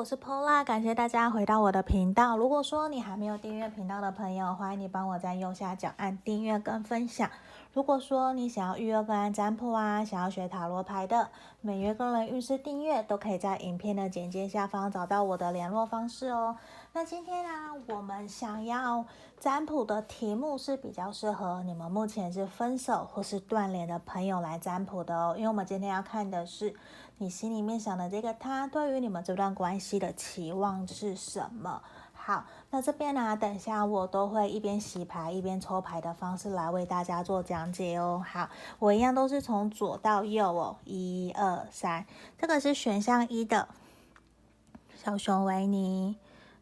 我是 Pola，感谢大家回到我的频道。如果说你还没有订阅频道的朋友，欢迎你帮我在右下角按订阅跟分享。如果说你想要预约个人占卜啊，想要学塔罗牌的，每月个人运势订阅都可以在影片的简介下方找到我的联络方式哦。那今天呢、我们想要占卜的题目是比较适合你们目前是分手或是断联的朋友来占卜的哦，因为我们今天要看的是你心里面想的这个他对于你们这段关系的期望是什么。好，那这边呢、等一下我都会一边洗牌一边抽牌的方式来为大家做讲解哦。好，我一样都是从左到右哦，一二三，这个是选项一的小熊维尼，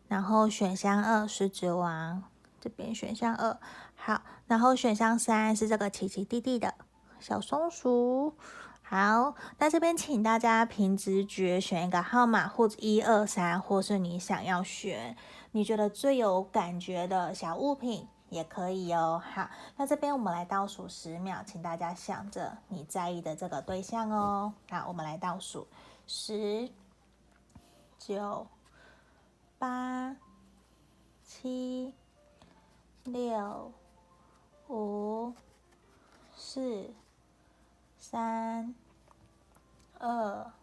然后选项二狮子王，这边选项二，好，然后选项三是这个奇奇蒂蒂的小松鼠。好，那这边请大家凭直觉选一个号码，或者一二三，或是你想要选你觉得最有感觉的小物品也可以哦。好，那这边我们来倒数十秒，请大家想着你在意的这个对象哦。好，我们来倒数，十、九、八、七、六、五、四。三、嗯。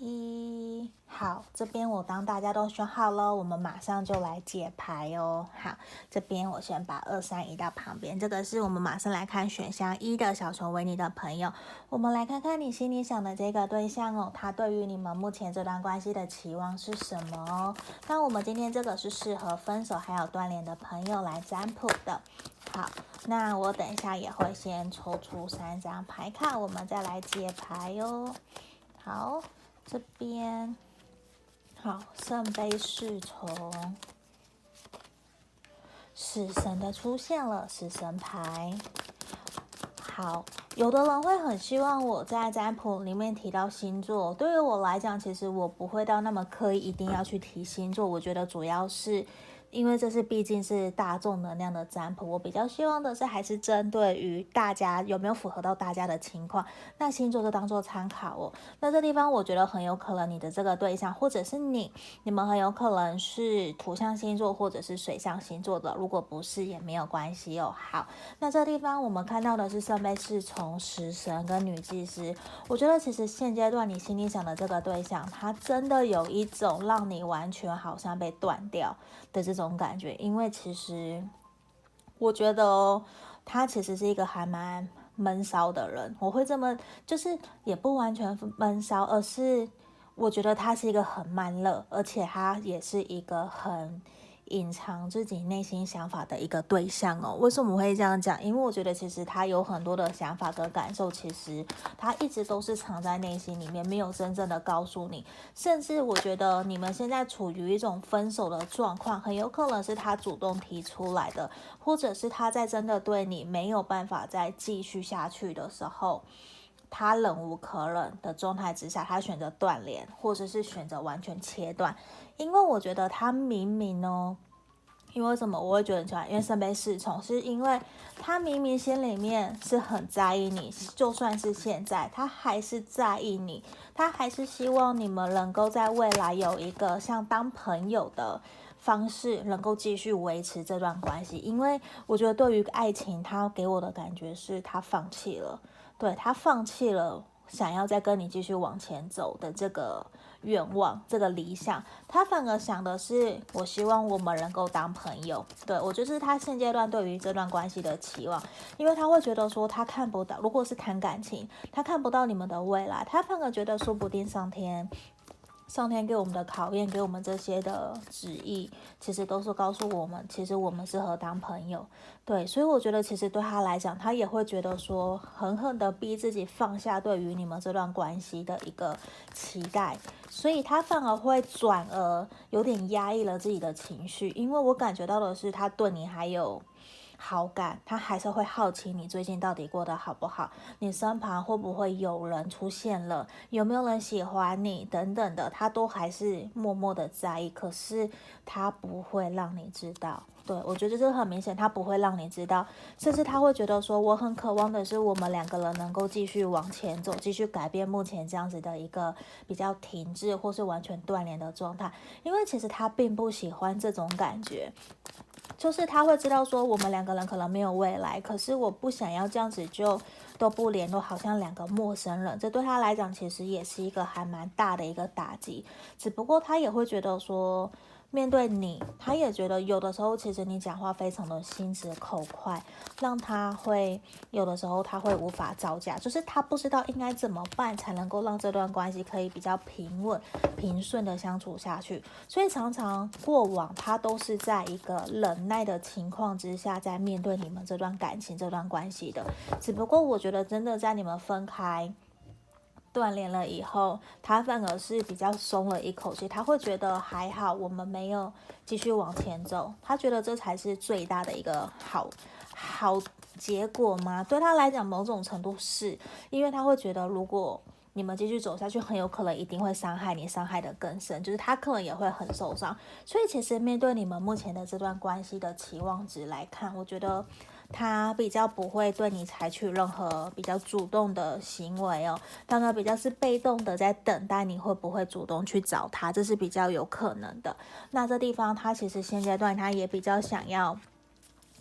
一，好，这边我帮大家都选好了，我们马上就来解牌哦。好，这边我先把二三移到旁边，这个是我们马上来看选项一的小熊维尼的朋友，我们来看看你心里想的这个对象哦，他对于你们目前这段关系的期望是什么哦？那我们今天这个是适合分手还有断联的朋友来占卜的。好，那我等一下也会先抽出三张牌卡，我们再来解牌哟。好，这边好，圣杯侍从，死神的出现了，死神牌。好，有的人会很希望我在占卜里面提到星座，对于我来讲，其实我不会到那么刻意，一定要去提星座。我觉得主要是。因为这是毕竟是大众能量的占卜，我比较希望的是还是针对于大家有没有符合到大家的情况，那星座就当做参考哦。那这地方我觉得很有可能你的这个对象或者是你，你们很有可能是土象星座或者是水象星座的，如果不是也没有关系哦。好，那这地方我们看到的是圣杯侍从食神跟女祭司，我觉得其实现阶段你心里想的这个对象，他真的有一种让你完全好像被断掉的这种。感觉，因为其实我觉得，他其实是一个还蛮闷骚的人。我会这么，就是也不完全闷骚，而是我觉得他是一个很慢热，而且他也是一个很。隐藏自己内心想法的一个对象哦，为什么会这样讲？因为我觉得其实他有很多的想法跟感受，其实他一直都是藏在内心里面，没有真正的告诉你。甚至我觉得你们现在处于一种分手的状况，很有可能是他主动提出来的，或者是他在真的对你没有办法再继续下去的时候。他忍无可忍的状态之下，他选择断联，或者是选择完全切断。因为我觉得他明明哦，因为什么我会觉得很奇怪？因为圣杯侍从，是因为他明明心里面是很在意你，就算是现在，他还是在意你，他还是希望你们能够在未来有一个像当朋友的方式，能够继续维持这段关系。因为我觉得对于爱情，他给我的感觉是他放弃了。对，他放弃了想要再跟你继续往前走的这个愿望，这个理想，他反而想的是，我希望我们能够当朋友。对，我就是他现阶段对于这段关系的期望，因为他会觉得说，他看不到，如果是谈感情，他看不到你们的未来，他反而觉得说不定上天。上天给我们的考验，给我们这些的旨意，其实都是告诉我们，其实我们适合当朋友。对，所以我觉得，其实对他来讲，他也会觉得说，狠狠的逼自己放下对于你们这段关系的一个期待，所以他反而会转而有点压抑了自己的情绪，因为我感觉到的是，他对你还有。好感，他还是会好奇你最近到底过得好不好，你身旁会不会有人出现了，有没有人喜欢你等等的，他都还是默默的在意，可是他不会让你知道。对，我觉得这很明显，他不会让你知道，甚至他会觉得说，我很渴望的是我们两个人能够继续往前走，继续改变目前这样子的一个比较停滞或是完全断联的状态，因为其实他并不喜欢这种感觉，就是他会知道说，我们两个人可能没有未来，可是我不想要这样子就都不联络，好像两个陌生人，这对他来讲其实也是一个还蛮大的一个打击，只不过他也会觉得说。面对你，他也觉得有的时候，其实你讲话非常的心直口快，让他会有的时候他会无法招架，就是他不知道应该怎么办才能够让这段关系可以比较平稳、平顺的相处下去。所以常常过往他都是在一个忍耐的情况之下，在面对你们这段感情、这段关系的。只不过我觉得，真的在你们分开。断联了以后，他反而是比较松了一口气，他会觉得还好，我们没有继续往前走，他觉得这才是最大的一个好好结果吗。对他来讲，某种程度是因为他会觉得，如果你们继续走下去，很有可能一定会伤害你，伤害得更深，就是他可能也会很受伤。所以，其实面对你们目前的这段关系的期望值来看，我觉得。他比较不会对你采取任何比较主动的行为哦，当然比较是被动的在等待你会不会主动去找他，这是比较有可能的。那这地方他其实现阶段他也比较想要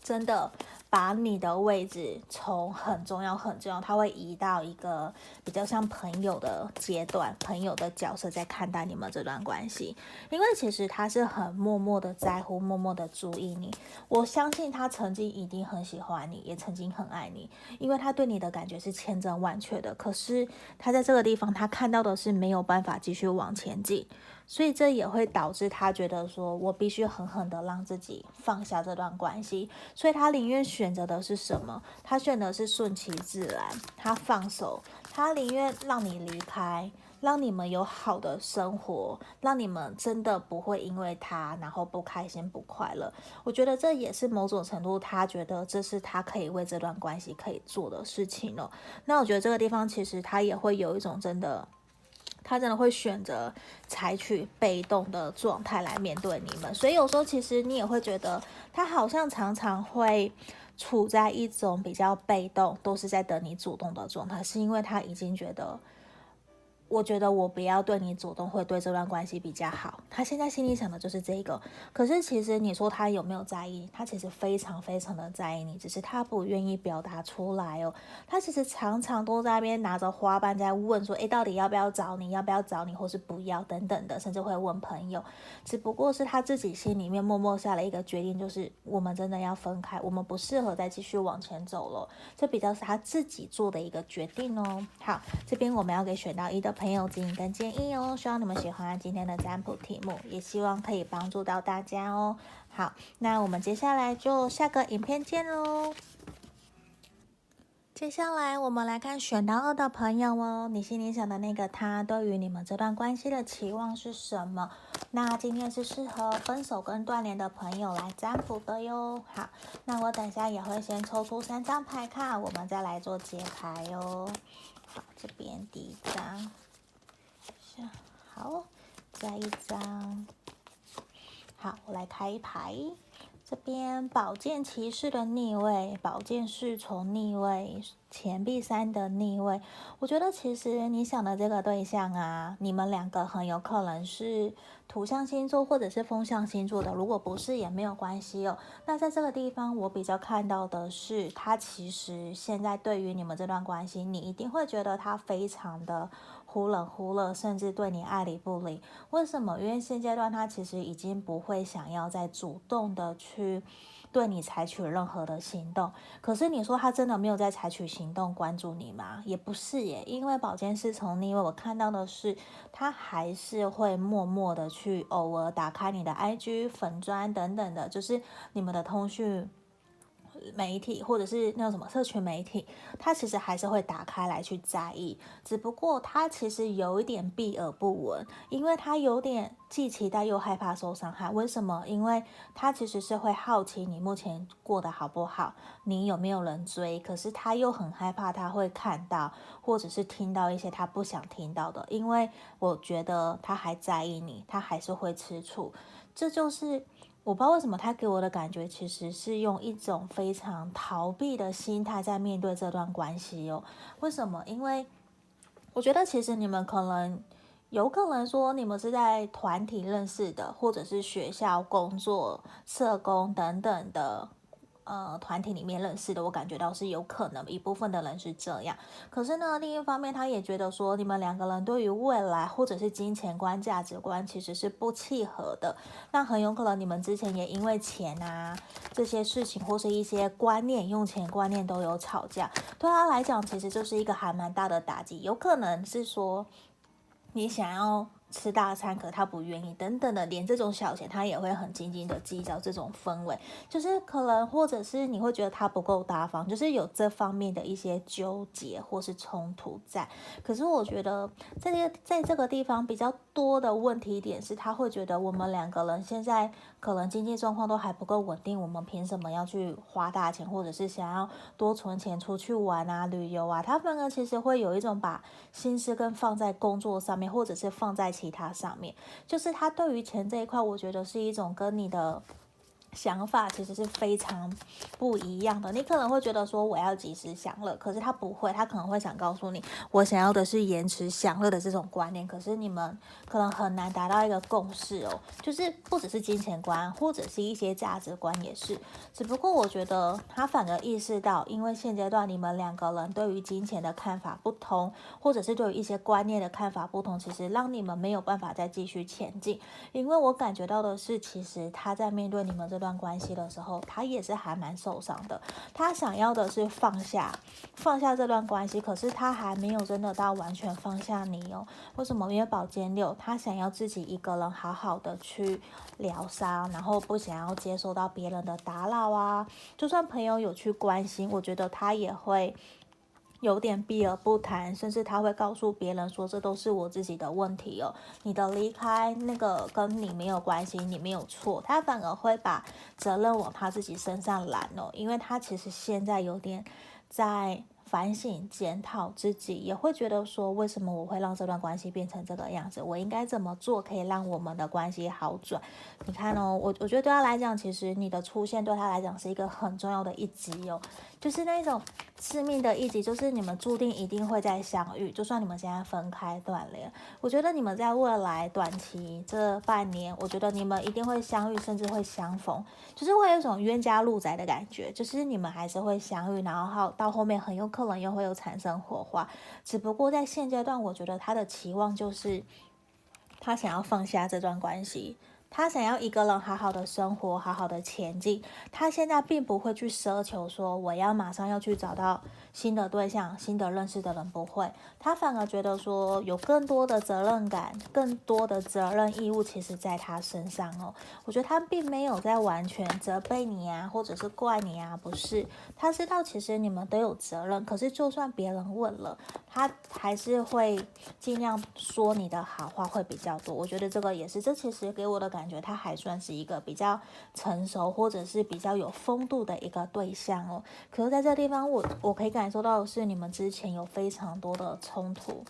真的。把你的位置从很重要很重要，他会移到一个比较像朋友的阶段，朋友的角色在看待你们这段关系。因为其实他是很默默的在乎，默默的注意你。我相信他曾经一定很喜欢你，也曾经很爱你，因为他对你的感觉是千真万确的。可是他在这个地方，他看到的是没有办法继续往前进。所以这也会导致他觉得说，我必须狠狠的让自己放下这段关系。所以他宁愿选择的是什么？他选择是顺其自然，他放手，他宁愿让你离开，让你们有好的生活，让你们真的不会因为他然后不开心不快乐。我觉得这也是某种程度，他觉得这是他可以为这段关系可以做的事情了。那我觉得这个地方其实他也会有一种真的。他真的会选择采取被动的状态来面对你们，所以有时候其实你也会觉得他好像常常会处在一种比较被动，都是在等你主动的状态，是因为他已经觉得。我觉得我不要对你主动，会对这段关系比较好。他现在心里想的就是这个。可是其实你说他有没有在意？他其实非常非常的在意你，只是他不愿意表达出来哦。他其实常常都在那边拿着花瓣在问说：“诶，到底要不要找你？要不要找你？或是不要等等的，甚至会问朋友。只不过是他自己心里面默默下了一个决定，就是我们真的要分开，我们不适合再继续往前走了。这比较是他自己做的一个决定哦。好，这边我们要给选到一的。朋友指引跟建议哦，希望你们喜欢今天的占卜题目，也希望可以帮助到大家哦。好，那我们接下来就下个影片见喽。接下来我们来看选到二的朋友哦，你心里想的那个他，对于你们这段关系的期望是什么？那今天是适合分手跟断联的朋友来占卜的哟。好，那我等下也会先抽出三张牌卡，我们再来做解牌哟。好，这边第一张。好，再一张。好，我来开一排。这边宝剑骑士的逆位，宝剑侍从逆位，钱币三的逆位。我觉得其实你想的这个对象啊，你们两个很有可能是土象星座或者是风象星座的。如果不是也没有关系哦。那在这个地方，我比较看到的是，他其实现在对于你们这段关系，你一定会觉得他非常的。忽冷忽热，甚至对你爱理不理。为什么？因为现阶段他其实已经不会想要再主动的去对你采取任何的行动。可是你说他真的没有在采取行动关注你吗？也不是耶，因为宝剑侍从逆位，我看到的是他还是会默默的去偶尔打开你的 IG 粉砖等等的，就是你们的通讯。媒体或者是那种什么社群媒体，他其实还是会打开来去在意，只不过他其实有一点避而不闻，因为他有点既期待又害怕受伤害。为什么？因为他其实是会好奇你目前过得好不好，你有没有人追，可是他又很害怕他会看到或者是听到一些他不想听到的，因为我觉得他还在意你，他还是会吃醋，这就是。我不知道为什么他给我的感觉，其实是用一种非常逃避的心态在面对这段关系哦。为什么？因为我觉得其实你们可能有可能说你们是在团体认识的，或者是学校工作、社工等等的。呃，团体里面认识的，我感觉到是有可能一部分的人是这样。可是呢，另一方面，他也觉得说，你们两个人对于未来或者是金钱观、价值观其实是不契合的。那很有可能你们之前也因为钱啊这些事情，或是一些观念、用钱观念都有吵架。对他来讲，其实就是一个还蛮大的打击。有可能是说，你想要。吃大餐，可他不愿意，等等的，连这种小钱他也会很斤斤的计较。这种氛围，就是可能，或者是你会觉得他不够大方，就是有这方面的一些纠结或是冲突在。可是我觉得，在这个在这个地方比较多的问题点是，他会觉得我们两个人现在可能经济状况都还不够稳定，我们凭什么要去花大钱，或者是想要多存钱出去玩啊、旅游啊？他反而其实会有一种把心思跟放在工作上面，或者是放在。其他上面，就是他对于钱这一块，我觉得是一种跟你的。想法其实是非常不一样的。你可能会觉得说我要及时享乐，可是他不会，他可能会想告诉你，我想要的是延迟享乐的这种观念。可是你们可能很难达到一个共识哦，就是不只是金钱观，或者是一些价值观也是。只不过我觉得他反而意识到，因为现阶段你们两个人对于金钱的看法不同，或者是对于一些观念的看法不同，其实让你们没有办法再继续前进。因为我感觉到的是，其实他在面对你们这段。段关系的时候，他也是还蛮受伤的。他想要的是放下，放下这段关系，可是他还没有真的到完全放下你哦。为什么？因为宝剑六，他想要自己一个人好好的去疗伤，然后不想要接受到别人的打扰啊。就算朋友有去关心，我觉得他也会。有点避而不谈，甚至他会告诉别人说，这都是我自己的问题哦。你的离开那个跟你没有关系，你没有错。他反而会把责任往他自己身上揽哦，因为他其实现在有点在。反省检讨自己，也会觉得说，为什么我会让这段关系变成这个样子？我应该怎么做可以让我们的关系好转？你看哦，我我觉得对他来讲，其实你的出现对他来讲是一个很重要的一击哦，就是那种致命的一击，就是你们注定一定会再相遇，就算你们现在分开断联，我觉得你们在未来短期这半年，我觉得你们一定会相遇，甚至会相逢，就是会有一种冤家路窄的感觉，就是你们还是会相遇，然后到后面很有。可能又会有产生火花，只不过在现阶段，我觉得他的期望就是他想要放下这段关系。他想要一个人好好的生活，好好的前进。他现在并不会去奢求说我要马上要去找到新的对象、新的认识的人，不会。他反而觉得说有更多的责任感、更多的责任义务，其实在他身上哦。我觉得他并没有在完全责备你啊，或者是怪你啊，不是。他知道其实你们都有责任，可是就算别人问了，他还是会尽量说你的好话会比较多。我觉得这个也是，这其实给我的感。感觉他还算是一个比较成熟，或者是比较有风度的一个对象哦。可是在这地方，我我可以感受到的是，你们之前有非常多的冲突，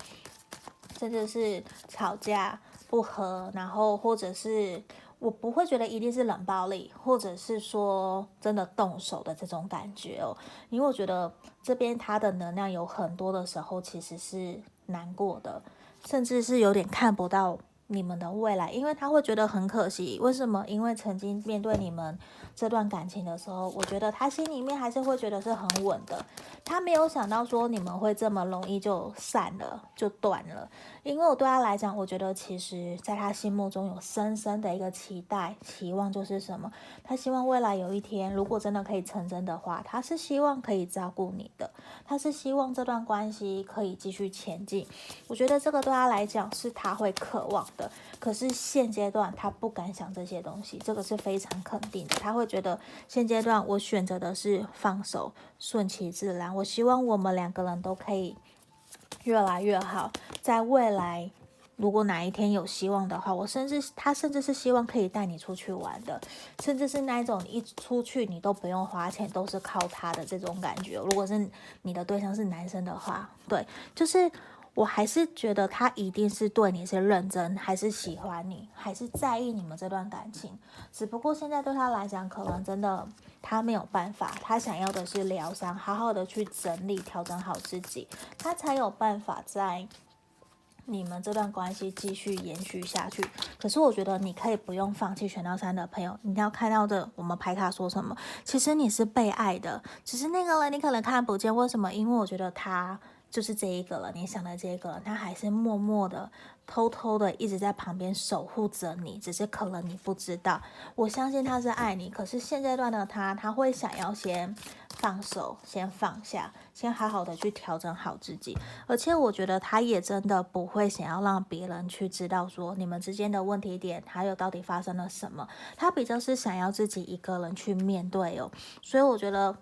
甚至是吵架不和，然后或者是我不会觉得一定是冷暴力，或者是说真的动手的这种感觉哦。因为我觉得这边他的能量有很多的时候其实是难过的，甚至是有点看不到。你们的未来，因为他会觉得很可惜。为什么？因为曾经面对你们这段感情的时候，我觉得他心里面还是会觉得是很稳的。他没有想到说你们会这么容易就散了，就断了。因为我对他来讲，我觉得其实在他心目中有深深的一个期待、期望，就是什么？他希望未来有一天，如果真的可以成真的话，他是希望可以照顾你的，他是希望这段关系可以继续前进。我觉得这个对他来讲是他会渴望。的。可是现阶段他不敢想这些东西，这个是非常肯定的。他会觉得现阶段我选择的是放手，顺其自然。我希望我们两个人都可以越来越好，在未来。如果哪一天有希望的话，我甚至他甚至是希望可以带你出去玩的，甚至是那一种一出去你都不用花钱，都是靠他的这种感觉。如果是你的对象是男生的话，对，就是我还是觉得他一定是对你是认真，还是喜欢你，还是在意你们这段感情。只不过现在对他来讲，可能真的他没有办法，他想要的是疗伤，好好的去整理、调整好自己，他才有办法在。你们这段关系继续延续下去，可是我觉得你可以不用放弃选到三的朋友，你要看到的我们牌卡说什么？其实你是被爱的，只是那个人你可能看不见，为什么？因为我觉得他就是这一个了，你想的这个，他还是默默的、偷偷的一直在旁边守护着你，只是可能你不知道。我相信他是爱你，可是现阶段的他，他会想要先。放手，先放下，先好好的去调整好自己。而且我觉得他也真的不会想要让别人去知道说你们之间的问题点，还有到底发生了什么。他比较是想要自己一个人去面对哦。所以我觉得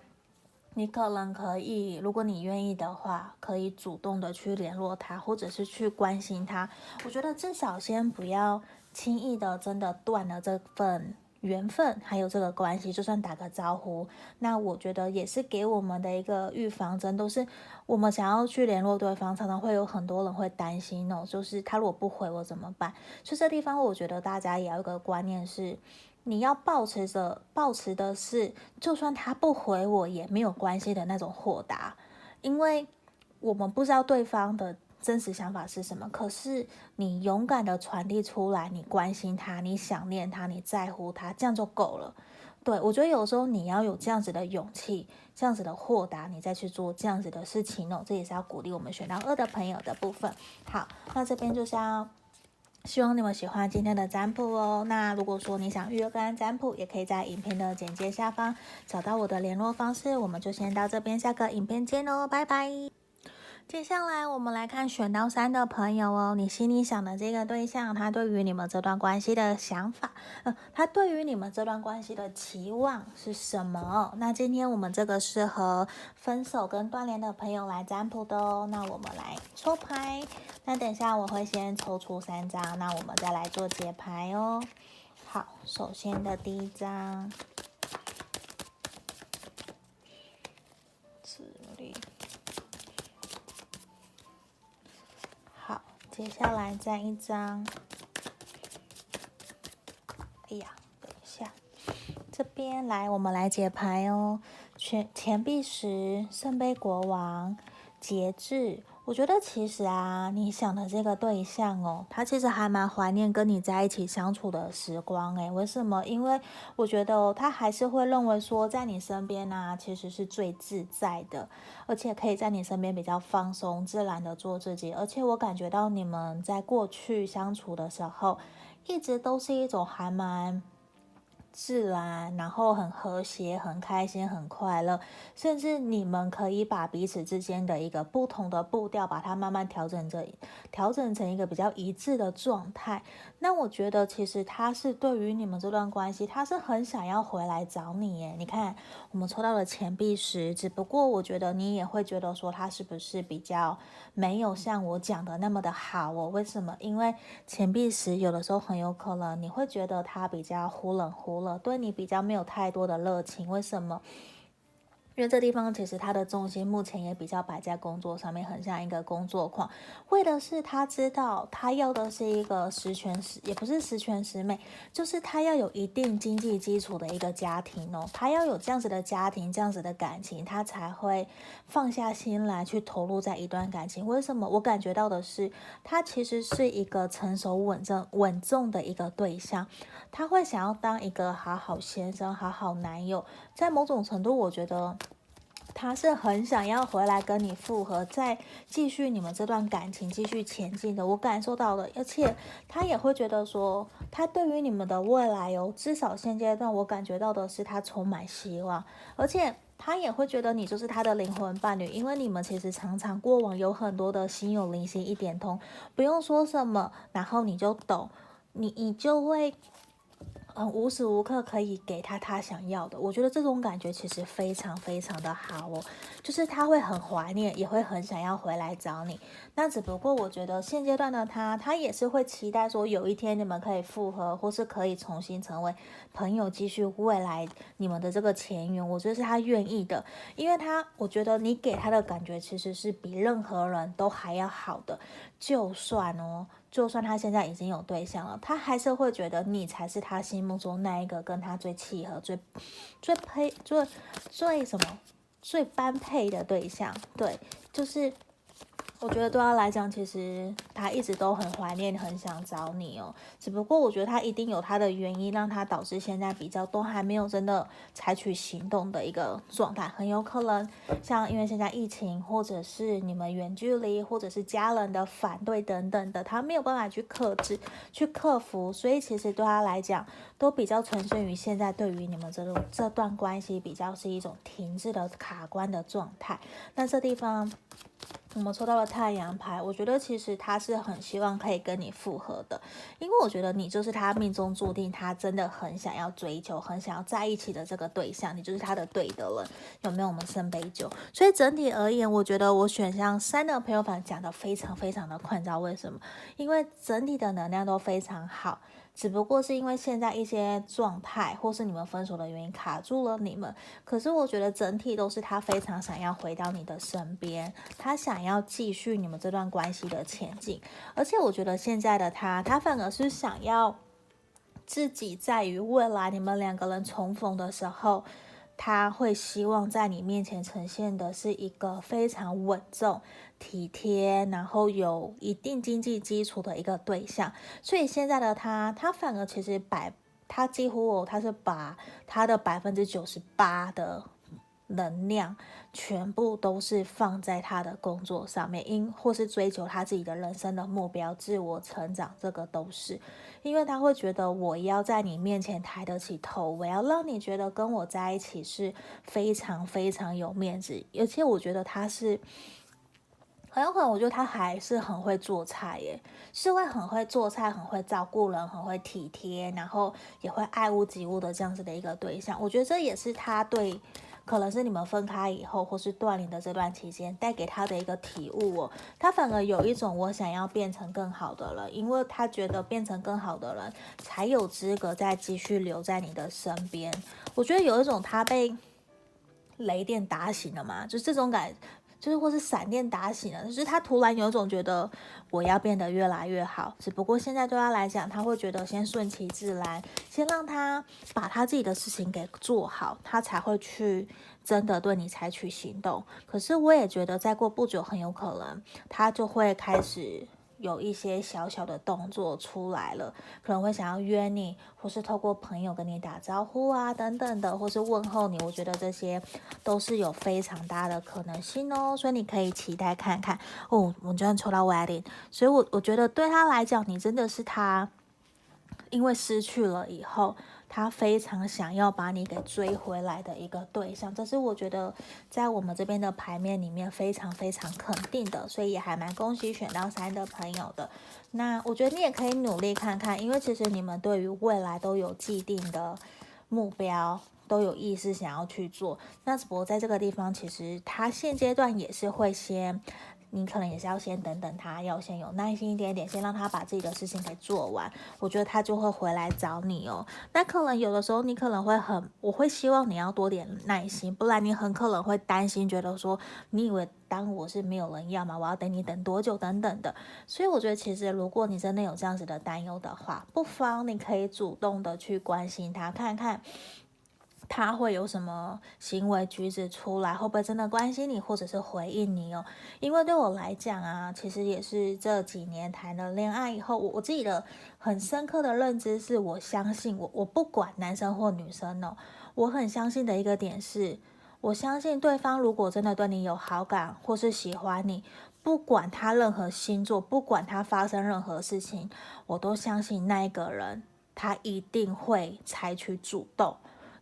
你可能可以，如果你愿意的话，可以主动的去联络他，或者是去关心他。我觉得至少先不要轻易的真的断了这份。缘分还有这个关系，就算打个招呼，那我觉得也是给我们的一个预防针。都是我们想要去联络对方，常常会有很多人会担心哦，就是他如果不回我怎么办？所以这地方我觉得大家也要有一个观念是，你要抱持着抱持的是，就算他不回我也没有关系的那种豁达，因为我们不知道对方的。真实想法是什么？可是你勇敢的传递出来，你关心他，你想念他，你在乎他，这样就够了。对，我觉得有时候你要有这样子的勇气，这样子的豁达，你再去做这样子的事情哦。这也是要鼓励我们选到二的朋友的部分。好，那这边就是要希望你们喜欢今天的占卜哦。那如果说你想预约个人占卜，也可以在影片的简介下方找到我的联络方式。我们就先到这边，下个影片见哦，拜拜。接下来我们来看选到三的朋友哦，你心里想的这个对象，他对于你们这段关系的想法，呃，他对于你们这段关系的期望是什么？那今天我们这个是和分手跟断联的朋友来占卜的哦。那我们来抽牌，那等下我会先抽出三张，那我们再来做解牌哦。好，首先的第一张。接下来再一张，哎呀，等一下，这边来，我们来解牌哦。钱钱币十，圣杯国王，节制。我觉得其实啊，你想的这个对象哦，他其实还蛮怀念跟你在一起相处的时光诶，为什么？因为我觉得哦，他还是会认为说，在你身边啊，其实是最自在的，而且可以在你身边比较放松、自然的做自己。而且我感觉到你们在过去相处的时候，一直都是一种还蛮。自然，然后很和谐，很开心，很快乐，甚至你们可以把彼此之间的一个不同的步调，把它慢慢调整着，调整成一个比较一致的状态。那我觉得，其实他是对于你们这段关系，他是很想要回来找你耶。你看，我们抽到了钱币十，只不过我觉得你也会觉得说，他是不是比较没有像我讲的那么的好哦？为什么？因为钱币十有的时候很有可能你会觉得他比较忽冷忽对你比较没有太多的热情，为什么？因为这地方其实他的重心目前也比较摆在工作上面，很像一个工作狂。为的是他知道他要的是一个十全十，也不是十全十美，就是他要有一定经济基础的一个家庭哦。他要有这样子的家庭，这样子的感情，他才会放下心来去投入在一段感情。为什么？我感觉到的是，他其实是一个成熟稳重稳重的一个对象，他会想要当一个好好先生、好好男友。在某种程度，我觉得。他是很想要回来跟你复合，再继续你们这段感情继续前进的。我感受到了，而且他也会觉得说，他对于你们的未来哦，至少现阶段我感觉到的是他充满希望，而且他也会觉得你就是他的灵魂伴侣，因为你们其实常常过往有很多的心有灵犀一点通，不用说什么，然后你就懂，你你就会。嗯，无时无刻可以给他他想要的，我觉得这种感觉其实非常非常的好哦，就是他会很怀念，也会很想要回来找你。那只不过我觉得现阶段的他，他也是会期待说有一天你们可以复合，或是可以重新成为朋友，继续未来你们的这个前缘。我觉得是他愿意的，因为他我觉得你给他的感觉其实是比任何人都还要好的，就算哦。就算他现在已经有对象了，他还是会觉得你才是他心目中那一个跟他最契合、最最配、最最什么、最般配的对象。对，就是。我觉得对他来讲，其实他一直都很怀念，很想找你哦。只不过我觉得他一定有他的原因，让他导致现在比较都还没有真的采取行动的一个状态。很有可能像因为现在疫情，或者是你们远距离，或者是家人的反对等等的，他没有办法去克制、去克服。所以其实对他来讲，都比较呈现于现在对于你们这种这段关系比较是一种停滞的卡关的状态。那这地方。我们抽到了太阳牌，我觉得其实他是很希望可以跟你复合的，因为我觉得你就是他命中注定，他真的很想要追求、很想要在一起的这个对象，你就是他的对的人，有没有？我们圣杯九，所以整体而言，我觉得我选项三的朋友们讲的非常非常的困扰，为什么？因为整体的能量都非常好。只不过是因为现在一些状态，或是你们分手的原因卡住了你们。可是我觉得整体都是他非常想要回到你的身边，他想要继续你们这段关系的前进。而且我觉得现在的他，他反而是想要自己在于未来你们两个人重逢的时候，他会希望在你面前呈现的是一个非常稳重。体贴，然后有一定经济基础的一个对象，所以现在的他，他反而其实百，他几乎，他是把他的百分之九十八的能量，全部都是放在他的工作上面，因或是追求他自己的人生的目标、自我成长，这个都是，因为他会觉得我要在你面前抬得起头，我要让你觉得跟我在一起是非常非常有面子，而且我觉得他是。很有可能，我觉得他还是很会做菜耶，是会很会做菜，很会照顾人，很会体贴，然后也会爱屋及乌的这样子的一个对象。我觉得这也是他对，可能是你们分开以后，或是断联的这段期间带给他的一个体悟哦。他反而有一种我想要变成更好的人，因为他觉得变成更好的人才有资格再继续留在你的身边。我觉得有一种他被雷电打醒了嘛，就这种感。就是或是闪电打醒了，就是他突然有种觉得我要变得越来越好。只不过现在对他来讲，他会觉得先顺其自然，先让他把他自己的事情给做好，他才会去真的对你采取行动。可是我也觉得再过不久，很有可能他就会开始。有一些小小的动作出来了，可能会想要约你，或是透过朋友跟你打招呼啊，等等的，或是问候你。我觉得这些都是有非常大的可能性哦，所以你可以期待看看哦。我们居然抽到 wedding，所以我我觉得对他来讲，你真的是他，因为失去了以后。他非常想要把你给追回来的一个对象，这是我觉得在我们这边的牌面里面非常非常肯定的，所以也还蛮恭喜选到三的朋友的。那我觉得你也可以努力看看，因为其实你们对于未来都有既定的目标，都有意识想要去做。那只不过在这个地方，其实他现阶段也是会先。你可能也是要先等等他，要先有耐心一点点，先让他把自己的事情给做完。我觉得他就会回来找你哦。那可能有的时候你可能会很，我会希望你要多点耐心，不然你很可能会担心，觉得说你以为当我是没有人要吗？我要等你等多久等等的。所以我觉得其实如果你真的有这样子的担忧的话，不妨你可以主动的去关心他，看看。他会有什么行为举止出来？会不会真的关心你，或者是回应你哦？因为对我来讲啊，其实也是这几年谈了恋爱以后，我我自己的很深刻的认知是，我相信我我不管男生或女生哦，我很相信的一个点是，我相信对方如果真的对你有好感或是喜欢你，不管他任何星座，不管他发生任何事情，我都相信那一个人他一定会采取主动。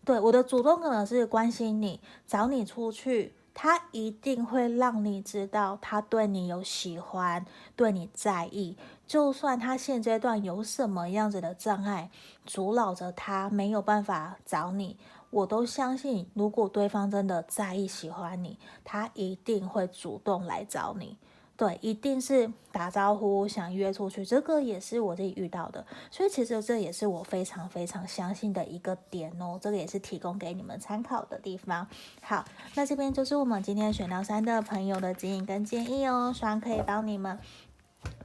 对，我的主动可能是关心你，找你出去。他一定会让你知道，他对你有喜欢，对你在意。就算他现阶段有什么样子的障碍阻挠着他没有办法找你，我都相信，如果对方真的在意、喜欢你，他一定会主动来找你。对，一定是打招呼，想约出去，这个也是我自己遇到的，所以其实这也是我非常非常相信的一个点哦，这个也是提供给你们参考的地方。好，那这边就是我们今天选到三的朋友的指引跟建议哦，希望可以帮你们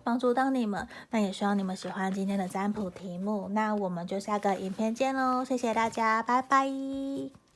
帮助到你们，那也希望你们喜欢今天的占卜题目，那我们就下个影片见喽，谢谢大家，拜拜。